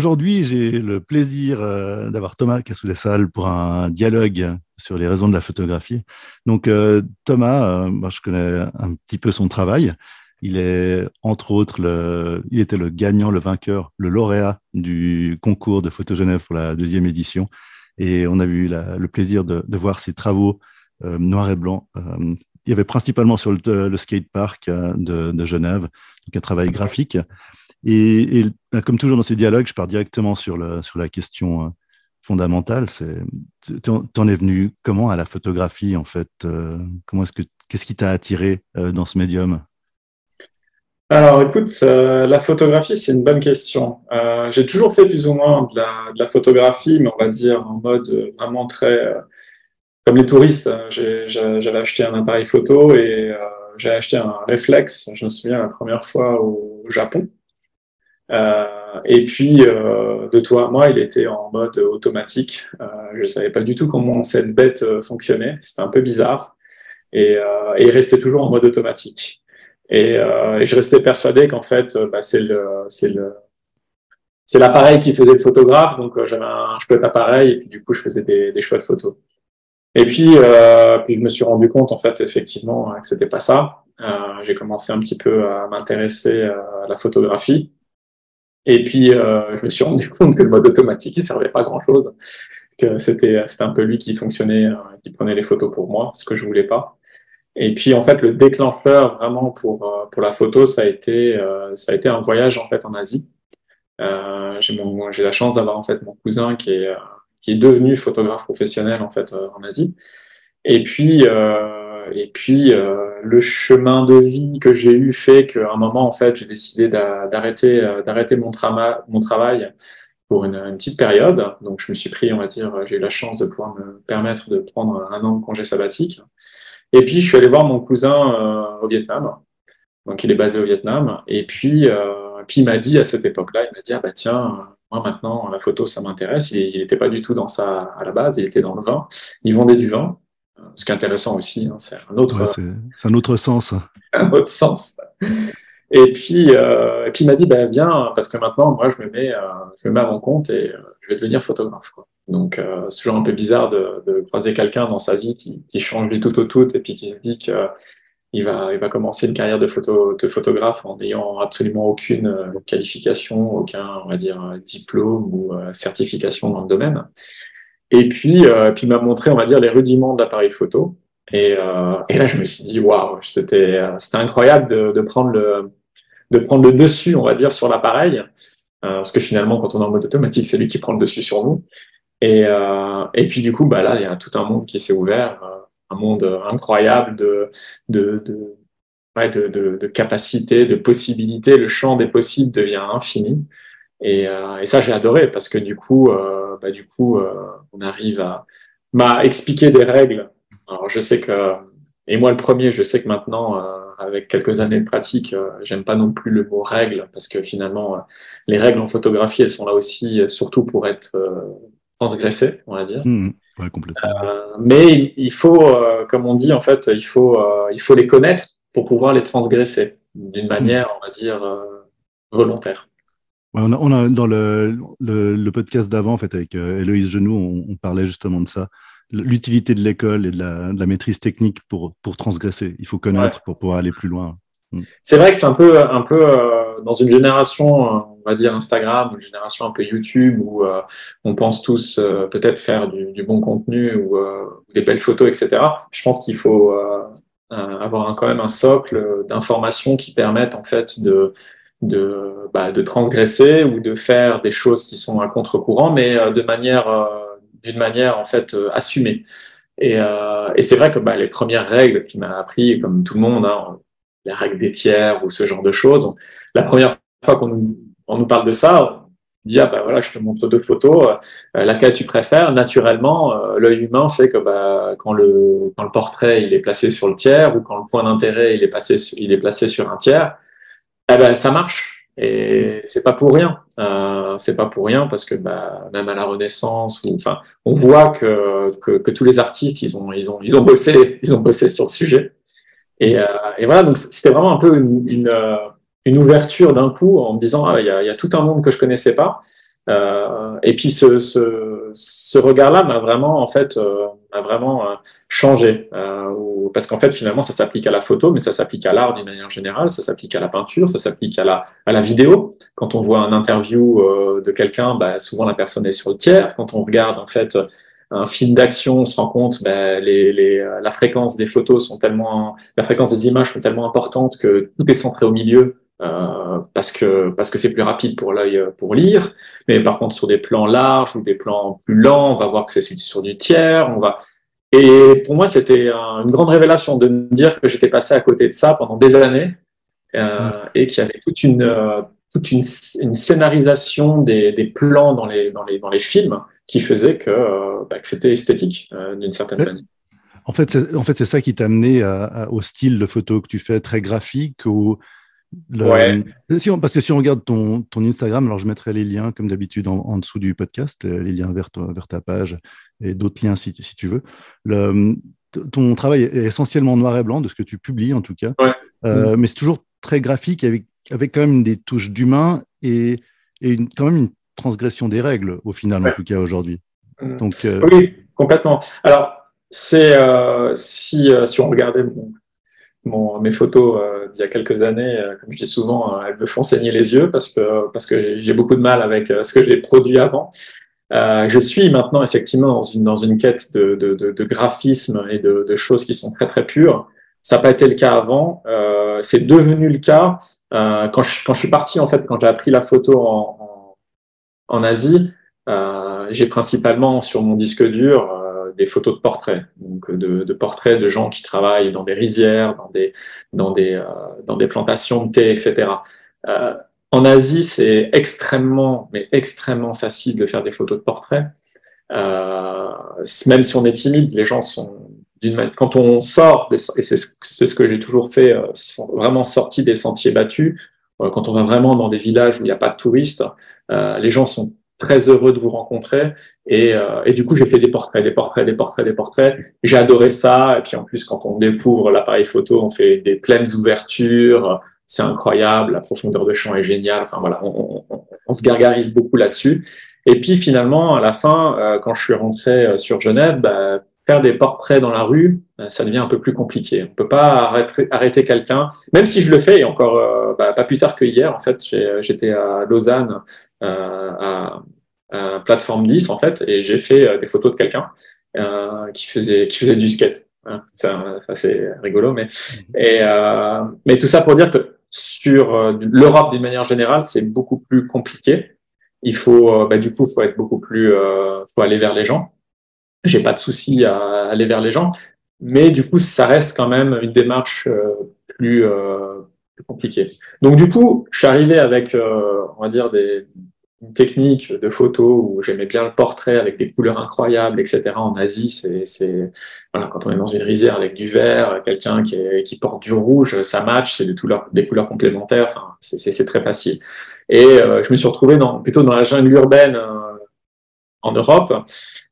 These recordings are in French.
aujourd'hui, j'ai le plaisir euh, d'avoir Thomas Cassou-Dessal pour un dialogue sur les raisons de la photographie. Donc, euh, Thomas, moi, je connais un petit peu son travail. Il est, entre autres, le, il était le gagnant, le vainqueur, le lauréat du concours de Photo Genève pour la deuxième édition. Et on a eu le plaisir de, voir ses travaux euh, noir et blanc. Euh, il y avait principalement sur le, le skatepark euh, de, de, Genève, donc un travail graphique. Et, bah, comme toujours dans ces dialogues, je pars directement sur, la question fondamentale. C'est, t'en es venu comment à la photographie en fait Comment est-ce que qu'est-ce qui t'a attiré dans ce médium? Alors, écoute, euh, la photographie, c'est une bonne question. Euh, j'ai toujours fait plus ou moins de la, photographie, mais on va dire en mode euh, vraiment très euh, comme les touristes. J'avais acheté un appareil photo et j'ai acheté un réflexe. Je me souviens la première fois au Japon. Et puis, de toi à moi, il était en mode automatique. je savais pas du tout comment cette bête fonctionnait. C'était un peu bizarre. Et, et il restait toujours en mode automatique. Et, euh, et je restais persuadé qu'en fait, euh, bah, c'est le, c'est le, c'est l'appareil qui faisait le photographe. Donc euh, j'avais un chouette appareil et puis du coup je faisais des, des chouettes photos. Et puis, euh, puis je me suis rendu compte en fait effectivement que c'était pas ça. Euh, j'ai commencé un petit peu à m'intéresser à la photographie. Et puis euh, je me suis rendu compte que le mode automatique il servait pas grand chose, que c'était c'était un peu lui qui fonctionnait, qui prenait les photos pour moi, ce que je voulais pas. Et puis en fait, le déclencheur vraiment pour euh, pour la photo, ça a été euh, ça a été un voyage en fait en Asie. Euh, j'ai j'ai la chance d'avoir en fait mon cousin qui est qui est devenu photographe professionnel en fait en Asie. Et puis et puis le chemin de vie que j'ai eu fait qu'à un moment en fait j'ai décidé d'arrêter d'arrêter mon, travail pour une, une, petite période. Donc je me suis pris on va dire j'ai eu la chance de pouvoir me permettre de prendre un an de congé sabbatique. Et puis, je suis allé voir mon cousin euh, au Vietnam. Donc, il est basé au Vietnam. Et puis, euh, puis il m'a dit à cette époque-là, il m'a dit, ah bah tiens, moi maintenant, la photo, ça m'intéresse. Il n'était pas du tout dans ça à la base, il était dans le vin. Il vendait du vin. Ce qui est intéressant aussi, hein, c'est un autre... c'est un autre sens. un autre sens. Et puis, euh, et puis il m'a dit, bah, viens, parce que maintenant, moi, je me mets, euh, je me mets à mon compte et euh, je vais devenir photographe. Quoi. Donc, euh, c'est toujours un peu bizarre de, de croiser quelqu'un dans sa vie qui, qui, change du tout au tout et puis qui se dit qu'il va, il va commencer une carrière de, photo, de photographe en n'ayant absolument aucune qualification, aucun, on va dire, diplôme ou certification dans le domaine. Et puis, puis il m'a montré, on va dire, les rudiments de l'appareil photo. Et, et, là, je me suis dit, waouh, c'était, c'était incroyable de, de prendre le de prendre le dessus, on va dire, sur l'appareil, euh, parce que finalement, quand on est en mode automatique, c'est lui qui prend le dessus sur nous. Et, euh, et puis du coup, bah là, il y a tout un monde qui s'est ouvert, euh, un monde incroyable de de de, ouais, de, de, de capacités, de possibilités. Le champ des possibles devient infini. Et, euh, et ça, j'ai adoré parce que du coup, euh, bah, du coup, euh, on arrive à m'a expliqué des règles. Alors, je sais que et moi, le premier, je sais que maintenant avec quelques années de pratique, euh, j'aime pas non plus le mot règle parce que finalement, euh, les règles en photographie, elles sont là aussi euh, surtout pour être transgressées, on va dire. Mmh, ouais, complètement. mais il faut, comme on dit en fait, il faut, il faut les connaître pour pouvoir les transgresser d'une mmh. manière, on va dire, volontaire. On, a, on, a, dans le, le, le podcast d'avant, en fait, avec Héloïse Genoux, on, on, parlait justement de ça l'utilité de l'école et de la, de la, maîtrise technique pour, pour transgresser. Il faut connaître pour pouvoir aller plus loin. Mm. C'est vrai que c'est un peu, un peu euh, dans une génération, euh, on va dire Instagram, une génération un peu YouTube où euh, on pense tous euh, peut-être faire du, du, bon contenu ou des belles photos, etc. Je pense qu'il faut avoir un, quand même un socle d'informations qui permettent en fait de de, bah, de transgresser ou de faire des choses qui sont à contre-courant, mais de manière d'une manière en fait euh, assumée. Et, euh, et c'est vrai que bah, les premières règles qu'il m'a appris, comme tout le monde, hein, les règles des tiers ou ce genre de choses, la première fois qu'on nous, nous parle de ça, on dit ah bah voilà je te montre deux photos, euh, laquelle tu préfères. Naturellement, euh, l'œil humain fait que bah, quand le quand le portrait il est placé sur le tiers ou quand le point d'intérêt il est il est placé sur un tiers, eh ben ça marche et c'est pas pour rien. Euh, c'est pas pour rien parce que bah, même à la Renaissance, enfin, on voit que, que, que, tous les artistes ils ont ils ont ils ont bossé ils ont bossé sur le sujet. Et, euh, et voilà donc c'était vraiment un peu une, une, euh, une ouverture d'un coup en me disant ah il y a, y a, tout un monde que je connaissais pas. Euh, et puis ce, ce, ce regard-là m'a vraiment en fait m'a vraiment euh, changé euh, parce qu'en fait finalement ça s'applique à la photo, mais ça s'applique à l'art d'une manière générale, ça s'applique à la peinture, ça s'applique à la à la vidéo. Quand on voit un interview euh, de quelqu'un, bah, souvent la personne est sur le tiers. Quand on regarde en fait un film d'action, on se rend compte bah, les, les, la fréquence des photos sont tellement, la fréquence des images sont tellement importante que tout est centré au milieu euh, parce que parce que c'est plus rapide pour l'œil euh, pour lire. Mais par contre, sur des plans larges ou des plans plus lents, on va voir que c'est sur du tiers. On va et pour moi, c'était une grande révélation de me dire que j'étais passé à côté de ça pendant des années euh, et qu'il y avait toute une euh, toute une, une scénarisation des, des, plans dans les dans les dans les films qui faisait que, bah, que c'était esthétique d'une certaine manière. En fait, en fait, c'est ça qui t'a amené au style de photo que tu fais, très graphique, ou parce que si on regarde ton, ton, Instagram, alors je mettrai les liens comme d'habitude en, dessous du podcast, euh, les liens vers, vers ta page et d'autres liens si, si, tu veux. Le, ton travail est essentiellement noir et blanc, de ce que tu publies en tout cas, euh, mm. mais c'est toujours très graphique avec, avec quand même des touches d'humain et, et une, quand même une transgression des règles au final en tout cas aujourd'hui. Mm. Donc euh, Oui, complètement. Alors, c'est si, si on regardait mon, mes photos euh, d'il y a quelques années, euh, comme je dis souvent, euh, elles me font saigner les yeux parce que parce que j'ai beaucoup de mal avec ce que j'ai produit avant. je suis maintenant effectivement dans une dans une quête de, de, de, de graphisme et de, de, choses qui sont très très pures. Ça n'a pas été le cas avant. c'est devenu le cas quand je quand je suis parti en fait quand j'ai appris la photo en en, en Asie. j'ai principalement sur mon disque dur des photos de portraits, donc de, de, portraits de gens qui travaillent dans des rizières, dans des, dans des, euh, dans des plantations de thé, etc. Euh, en Asie, c'est extrêmement, mais extrêmement facile de faire des photos de portraits. Euh, même si on est timide, les gens sont d'une quand on sort, et c'est ce que j'ai toujours fait, euh, vraiment sorti des sentiers battus, euh, quand on va vraiment dans des villages où il n'y a pas de touristes, les gens sont très heureux de vous rencontrer. Et, euh, et du coup, j'ai fait des portraits, des portraits, des portraits, des portraits. J'ai adoré ça. Et puis en plus, quand on découvre l'appareil photo, on fait des pleines ouvertures. C'est incroyable. La profondeur de champ est géniale. Enfin voilà, on, se gargarise beaucoup là-dessus. Et puis finalement, à la fin, euh, quand je suis rentré euh, sur Genève, bah, faire des portraits dans la rue, ça devient un peu plus compliqué. On peut pas arrêter, arrêter quelqu'un, même si je le fais. Et encore, bah, pas plus tard que hier, en fait, j'étais à Lausanne euh, à, à, plateforme 10 en fait, et j'ai fait euh, des photos de quelqu'un euh, qui faisait qui faisait du skate. Ça, ça c'est rigolo, mais mhm. et mais tout ça pour dire que sur l'Europe d'une manière générale, c'est beaucoup plus compliqué. Il faut, bah, du coup, faut être beaucoup plus, euh, faut aller vers les gens. J'ai pas de souci à aller vers les gens, mais du coup, ça reste quand même une démarche euh, plus, euh, plus compliquée. Donc, du coup, je suis arrivé avec, on va dire, des, une technique de photo où j'aimais bien le portrait avec des couleurs incroyables, etc. En Asie, c'est, voilà, quand on est dans une rizière avec du vert, quelqu'un qui, qui porte du rouge, ça match, c'est des couleurs, des couleurs complémentaires. Enfin, c'est, c'est, très facile. Et euh, je me suis retrouvé dans, plutôt dans la jungle urbaine euh, en Europe,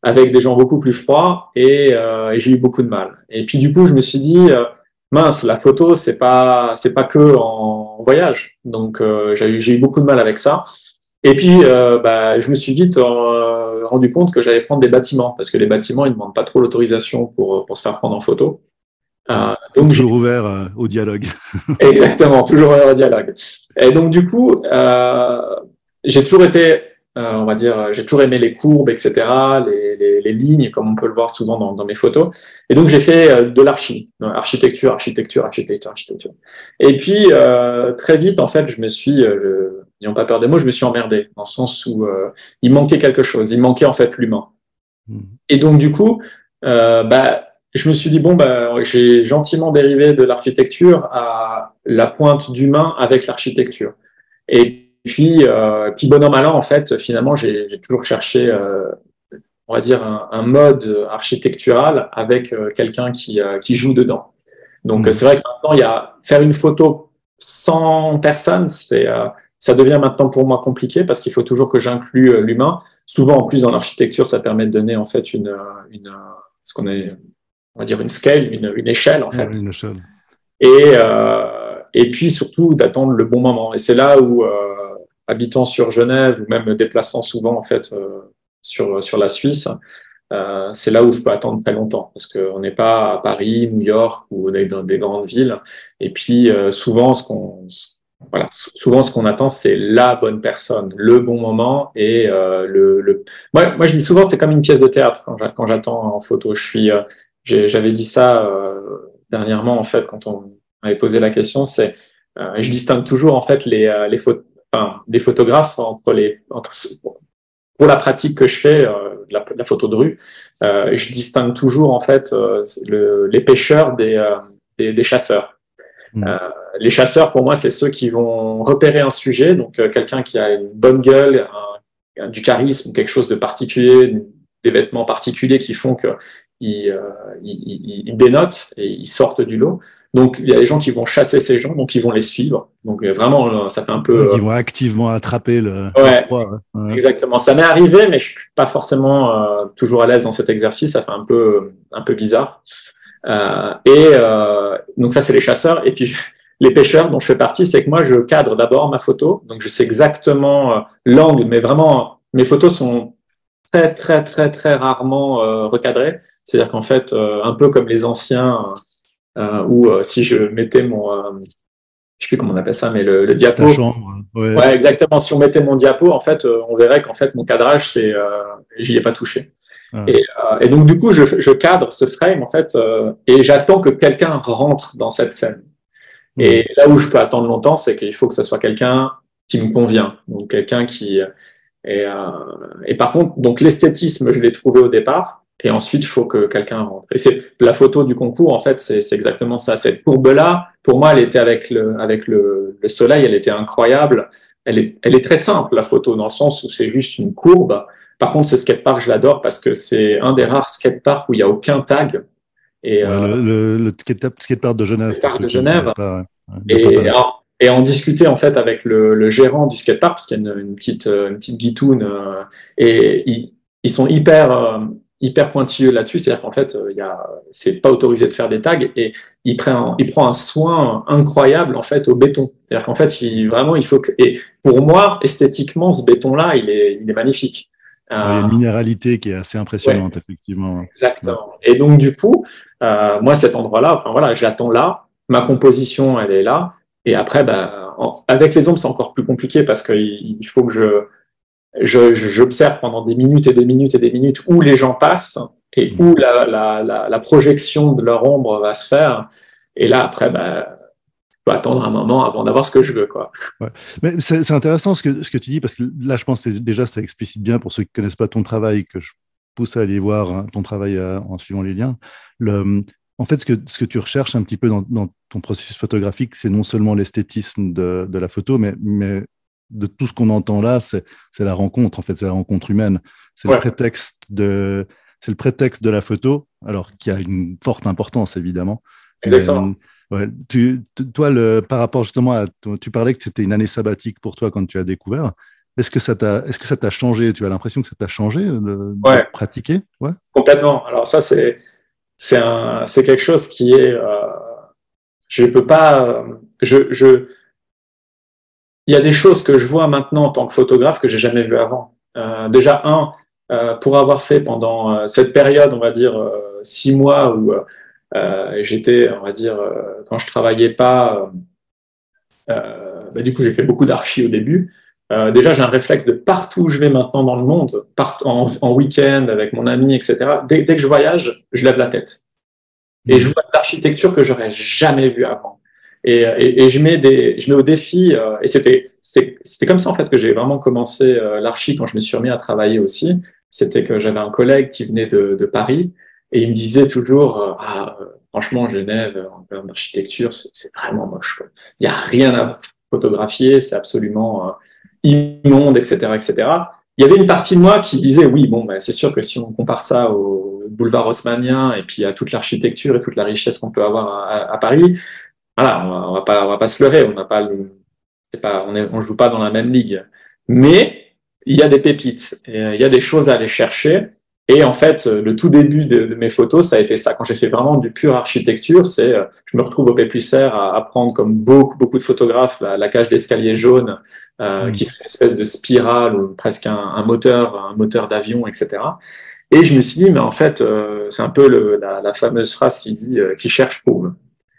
avec des gens beaucoup plus froids, et, euh, et, j'ai eu beaucoup de mal. Et puis du coup, je me suis dit mince, la photo, c'est pas, c'est pas que en voyage. Donc j'ai eu, j'ai eu beaucoup de mal avec ça. Et puis, euh, bah, je me suis vite euh, rendu compte que j'allais prendre des bâtiments, parce que les bâtiments, ils ne demandent pas trop l'autorisation pour, pour se faire prendre en photo. Euh, donc, toujours ouvert euh, au dialogue. Exactement, toujours ouvert au dialogue. Et donc, du coup, euh, j'ai toujours été euh, on va dire, j'ai toujours aimé les courbes, etc., les, les, les, lignes, comme on peut le voir souvent dans, dans mes photos. Et donc j'ai fait euh, de l'archi, architecture, architecture, architecture, architecture. Et puis euh, très vite, en fait, je me suis, n'ayons pas peur des mots, je me suis emmerdé, dans le sens où il manquait quelque chose, il manquait en fait l'humain. Mmh. Et donc du coup, bah, je me suis dit bon, bah, j'ai gentiment dérivé de l'architecture à la pointe d'humain avec l'architecture. Et puis, euh, puis bon an, mal an, en fait, finalement, j'ai toujours cherché, euh, on va dire, un, un, mode architectural avec euh, quelqu'un qui, euh, qui joue dedans. Donc, mmh. c'est vrai que maintenant, il y a faire une photo sans personne, c'est euh, ça devient maintenant pour moi compliqué parce qu'il faut toujours que j'inclue l'humain. Souvent, en plus, dans l'architecture, ça permet de donner en fait une, une ce qu'on est, on va dire une scale, une, une échelle en fait. Une échelle. Et et puis surtout d'attendre le bon moment. Et c'est là où habitant sur Genève ou même me déplaçant souvent en fait sur sur la Suisse, euh, c'est là où je peux attendre très longtemps parce qu'on n'est pas à Paris, New York ou dans des grandes villes. Et puis euh, souvent, ce qu'on voilà, souvent ce qu'on attend, c'est la bonne personne, le bon moment et euh, le, le. Moi, moi, je dis souvent, c'est comme une pièce de théâtre quand j'attends en photo. Je suis, euh, j'avais dit ça euh, dernièrement en fait quand on m'avait posé la question. C'est, je distingue toujours en fait les les, enfin, les photographes entre les entre pour la pratique que je fais, euh, la, la, photo de rue, euh, je distingue toujours en fait euh, le, les pêcheurs des, euh, des, des chasseurs. Mmh. les chasseurs, pour moi, c'est ceux qui vont repérer un sujet, donc quelqu'un qui a une bonne gueule, un, du charisme, quelque chose de particulier, des vêtements particuliers qui font que ils, ils, ils dénotent et ils sortent du lot. Donc, il y a des gens qui vont chasser ces gens, donc ils vont les suivre. Donc, vraiment, euh, ça fait un peu. Donc, ils vont activement attraper le. Ouais, ouais. Exactement. Ça m'est arrivé, mais je suis pas forcément euh, toujours à l'aise dans cet exercice. Ça fait un peu, un peu bizarre. Euh, et euh, donc, ça, c'est les chasseurs. Et puis, les pêcheurs dont je fais partie, c'est que moi, je cadre d'abord ma photo. Donc, je sais exactement euh, l'angle, mais vraiment, mes photos sont très, très, très, très rarement recadrées. C'est-à-dire qu'en fait, un peu comme les anciens euh, ou euh, si je mettais mon, euh, je sais plus comment on appelle ça, mais le, le diapo. Ta chambre. Ouais. ouais. exactement. Si on mettait mon diapo, en fait, on verrait qu'en fait mon cadrage, c'est, euh, j'y ai pas touché. Ah. Et, euh, et, donc du coup, je, je, cadre ce frame en fait, euh, et j'attends que quelqu'un rentre dans cette scène. Mmh. Et là où je peux attendre longtemps, c'est qu'il faut que ce soit quelqu'un qui me convient, donc quelqu'un qui. Et, et par contre, donc l'esthétisme, je l'ai trouvé au départ. Et ensuite, il faut que quelqu'un rentre. Et c'est la photo du concours, en fait, c'est exactement ça. Cette courbe-là, pour moi, elle était avec le, avec le, le, soleil, elle était incroyable. Elle est, elle est très simple, la photo, dans le sens où c'est juste une courbe. Par contre, ce skatepark, je l'adore parce que c'est un des rares skateparks où il n'y a aucun tag. Et, ouais, euh, le, le, le skatepark de Genève. Skatepark de Genève. Pas, ouais. Et, alors, et en discuter en fait avec le, le gérant du skatepark, parce qu'il y a une, une, petite, une petite guitoune, euh, et ils, ils sont hyper, euh, hyper pointilleux là-dessus, c'est-à-dire qu'en fait, il y a, c'est pas autorisé de faire des tags et il prend, il prend un soin incroyable en fait au béton. C'est-à-dire qu'en fait, il, vraiment, il faut que, et pour moi, esthétiquement, ce béton-là, il est, il est magnifique. Il y a une minéralité qui est assez impressionnante, ouais, effectivement. Exactement. Et donc, du coup, euh, moi, cet endroit-là, enfin voilà, j'attends là, ma composition, elle est là, et après, bah, en, avec les ombres, c'est encore plus compliqué parce qu'il il faut que je, j'observe pendant des minutes et des minutes et des minutes où les gens passent et où la, la, la, la projection de leur ombre va se faire. Et là, après, je peux attendre un moment avant d'avoir ce que je veux. Quoi. Ouais. Mais c'est intéressant ce que, ce que tu dis, parce que là, je pense que déjà, ça explicite bien pour ceux qui ne connaissent pas ton travail, que je pousse à aller voir hein, ton travail euh, en suivant les liens. Le, en fait, ce que, ce que tu recherches un petit peu dans, dans ton processus photographique, c'est non seulement l'esthétisme de, de, la photo, mais, mais de tout ce qu'on entend là, c'est la rencontre, en fait, c'est la rencontre humaine. C'est ouais. le prétexte de, c'est le prétexte de la photo, alors qui a une forte importance évidemment. Exactement. Euh, ouais, tu, toi, le, par rapport justement à, tu parlais que c'était une année sabbatique pour toi quand tu as découvert. Est-ce que ça t'a, est-ce que ça t'a changé? Tu as l'impression que ça t'a changé de, ouais. de pratiquer? Ouais. Complètement. Alors ça, c'est, c'est un, c'est quelque chose qui est, euh, je peux pas, je, je, il y a des choses que je vois maintenant en tant que photographe que j'ai jamais vu avant. Euh, déjà un, euh, pour avoir fait pendant euh, cette période, on va dire six mois où j'étais, on va dire, quand je travaillais pas, bah, du coup j'ai fait beaucoup d'archi au début. déjà j'ai un réflexe de partout où je vais maintenant dans le monde, part, en, en week-end avec mon ami, etc. Dès, dès, que je voyage, je lève la tête et je vois de l'architecture que j'aurais jamais vue avant. Et, et, et, je mets des, je mets au défi. Euh, et c'était, c'était comme ça en fait que j'ai vraiment commencé euh, l'archi quand je me suis remis à travailler aussi. C'était que j'avais un collègue qui venait de, de, Paris et il me disait toujours, euh, ah, franchement, Genève en termes d'architecture, c'est vraiment moche. Il n'y a rien à photographier, c'est absolument immonde, etc., etc. Il y avait une partie de moi qui disait oui, bon, bah, c'est sûr que si on compare ça au boulevard haussmannien et puis à toute l'architecture et toute la richesse qu'on peut avoir à, à Paris, voilà, on va, on va pas, on va pas se leurrer, on n'a pas le, pas, on, est, on joue pas dans la même ligue. Mais il y a des pépites, et, euh, il y a des choses à aller chercher. Et en fait, le tout début de, mes photos, ça a été ça. Quand j'ai fait vraiment du pur architecture, c'est, je me retrouve au Pépucère à, à prendre comme beaucoup, beaucoup de photographes la, cage d'escalier jaune euh, mmh. qui fait une espèce de spirale ou presque un, un moteur, un moteur d'avion, etc. Et je me suis dit, mais en fait, euh, c'est un peu le, la, la, fameuse phrase qui dit euh, qui cherche trouve.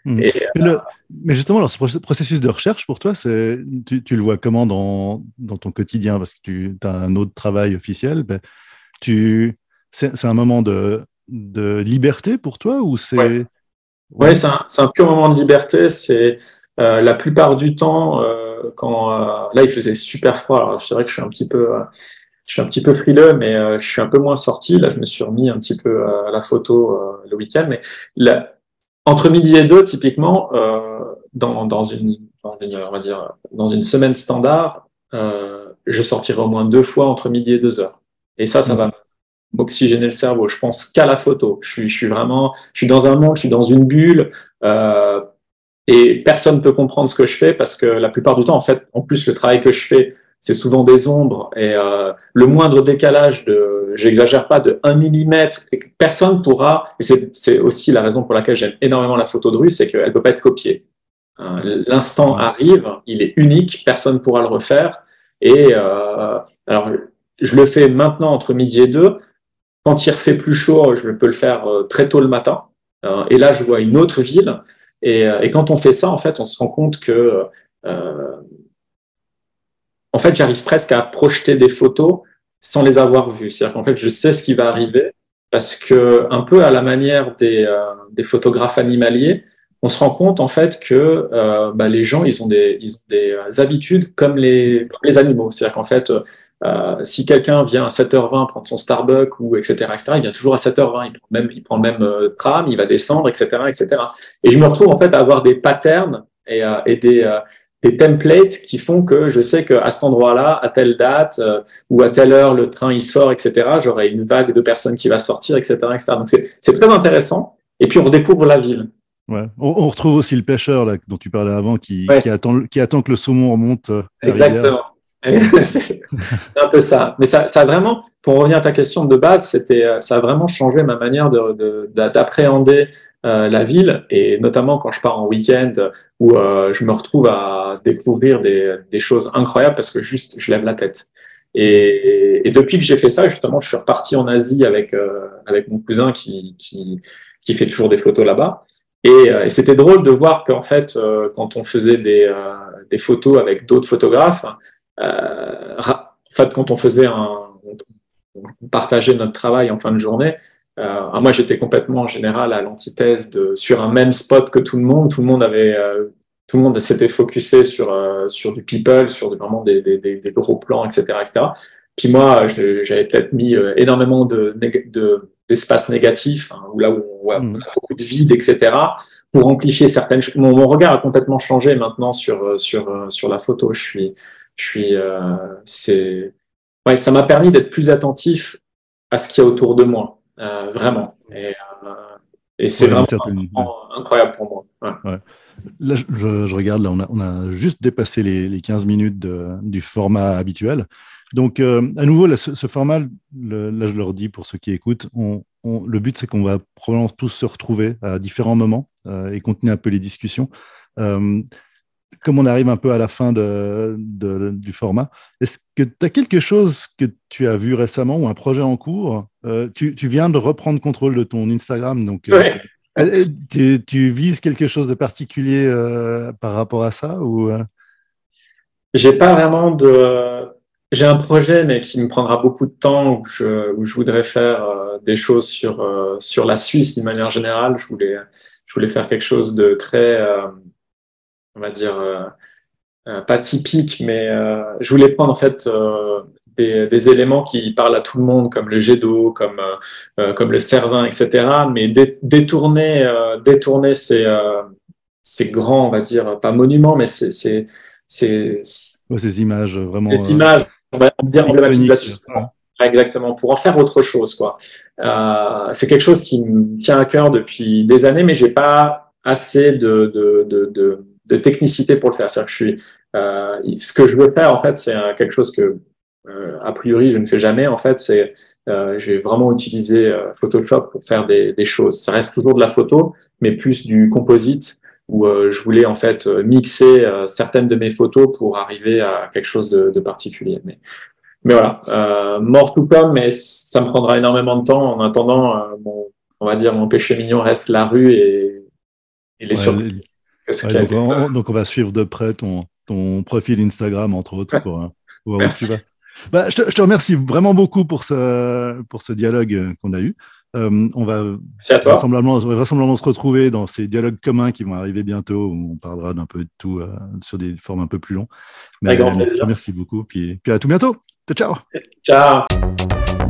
Hmm. Et, mais, mais, justement, alors, ce processus de recherche pour toi, tu, tu, le vois comment dans, dans ton quotidien? Parce que tu as un autre travail officiel. Ben, c'est, un moment de, de liberté pour toi ou c'est. Ouais, ouais. c'est, un, un pur moment de liberté. C'est euh, la plupart du temps, euh, quand là il faisait super froid, alors c'est vrai que je suis un petit peu je suis un petit peu frileux, mais euh, je suis un peu moins sorti. Là, je me suis remis un petit peu à la photo euh, le week-end. Mais entre midi et deux, typiquement, euh, dans, dans, une, dans, une, on va dire, dans une semaine standard, je sortirai au moins deux fois entre midi et deux heures. Et ça, ça mmh. va m'oxygéner le cerveau. Je pense qu'à la photo. Je suis, je suis vraiment, je suis dans un monde, je suis dans une bulle. et personne peut comprendre ce que je fais parce que la plupart du temps, en fait, en plus, le travail que je fais, c'est souvent des ombres et euh, le moindre décalage de, j'exagère pas, de 1 mm, personne pourra, et c'est aussi la raison pour laquelle j'aime énormément la photo de rue, c'est qu'elle peut pas être copiée. Euh, l'instant arrive, il est unique, personne pourra le refaire. Et euh, alors, je le fais maintenant entre midi et deux. Quand il refait plus chaud, je peux le faire euh, très tôt le matin. Euh, et là, je vois une autre ville. Et, et, quand on fait ça, en fait, on se rend compte que euh, en fait, j'arrive presque à projeter des photos sans les avoir vues. C'est-à-dire qu'en fait, je sais ce qui va arriver parce que, un peu à la manière des, euh, photographes animaliers, on se rend compte en fait que euh, bah, les gens, ils ont des, euh, habitudes comme les, animaux. C'est-à-dire qu'en fait, si quelqu'un vient à 7h20 prendre son Starbucks ou etc., etc., il vient toujours à 7h20. Il prend, même, le même tram, il va descendre, etc., etc. Et je me retrouve en fait à avoir des patterns et, et des, des templates qui font que je sais qu'à cet endroit-là, à telle date euh, ou à telle heure, le train il sort, etc. J'aurai une vague de personnes qui va sortir, etc., etc. Donc c'est très intéressant. Et puis on redécouvre la ville. Ouais. On, on, retrouve aussi le pêcheur là dont tu parlais avant, qui, qui, attend, qui attend que le saumon remonte. Euh, Exactement. c'est un peu ça. Mais ça, ça a vraiment, pour revenir à ta question de base, c'était, euh, ça a vraiment changé ma manière d'appréhender de, euh, la ville et notamment quand je pars en week-end où euh, je me retrouve à découvrir des, des, choses incroyables parce que juste je lève la tête. Et, et depuis que j'ai fait ça, justement, je suis reparti en Asie avec euh, avec mon cousin qui, qui, qui fait toujours des photos là-bas. Et, et c'était drôle de voir qu'en fait, quand on faisait des, des photos avec d'autres photographes, en fait, quand on faisait un, on partageait notre travail en fin de journée, euh, moi, j'étais complètement en général à l'antithèse de sur un même spot que tout le monde. Tout le monde avait, euh, tout le monde s'était focusé sur euh, sur du people, sur vraiment des, des, des, des, gros plans, etc., etc. Puis moi, j'avais peut-être mis euh, énormément de d'espace négatif, hein, où là où on, a hmm. beaucoup de vide, etc., pour amplifier certaines. Mon, mon regard a complètement changé maintenant sur sur sur la photo. Je suis je suis c'est ouais, ça m'a permis d'être plus attentif à ce qu'il y a autour de moi. Euh, vraiment. Et, euh, et c'est vraiment incroyable pour moi. Ouais. Là, je, je, regarde, là, on a, on a juste dépassé les, les 15 minutes de, du format habituel. Donc, euh, à nouveau, là, ce, ce, format, le, là, je leur dis pour ceux qui écoutent, on, on, le but, c'est qu'on va probablement tous se retrouver à différents moments euh, et continuer un peu les discussions. Euh, comme on arrive un peu à la fin de, de, du format, est-ce que tu as quelque chose que tu as vu récemment ou un projet en cours? Euh, tu, tu, viens de reprendre contrôle de ton Instagram, donc euh, ouais. euh, tu, tu, vises quelque chose de particulier euh, par rapport à ça ou? J'ai pas vraiment de. J'ai un projet, mais qui me prendra beaucoup de temps, où je, où je voudrais faire des choses sur sur la Suisse d'une manière générale. Je voulais je voulais faire quelque chose de très on va dire, euh, euh, pas typique, mais euh, je voulais prendre en fait des, des, éléments qui parlent à tout le monde, comme le jet d'eau, comme, comme le cervin, etc., mais détourner, détourner ces, ces grands, on va dire, pas monuments, mais c'est ces, ces, ces images vraiment. Ces images, on va dire emblématiques de la Suisse. Exactement, pour en faire autre chose, quoi. Euh, c'est quelque chose qui me tient à cœur depuis des années, mais j'ai pas assez de, de, de, de, de technicité pour le faire. C'est-à-dire que je suis, euh, ce que je veux faire en fait, c'est quelque chose que a priori je ne fais jamais en fait, c'est j'ai vraiment utilisé Photoshop pour faire des, des, choses. Ça reste toujours de la photo, mais plus du composite où je voulais en fait mixer certaines de mes photos pour arriver à quelque chose de, de particulier. Mais mais voilà, euh, mort tout comme, mais ça me prendra énormément de temps. En attendant, euh, on va dire mon péché mignon reste la rue et, il est ouais, donc, on, va suivre de près ton, ton profil Instagram, entre autres, pour, euh, voir où tu vas. Bah, je, te, je, te, remercie vraiment beaucoup pour ce, pour ce dialogue qu'on a eu. Euh, on va vraisemblablement, vraisemblablement, se retrouver dans ces dialogues communs qui vont arriver bientôt où on parlera d'un peu de tout euh, sur des formes un peu plus longues. Mais, merci beaucoup. Puis, puis à tout bientôt. Ciao, ciao. Ciao.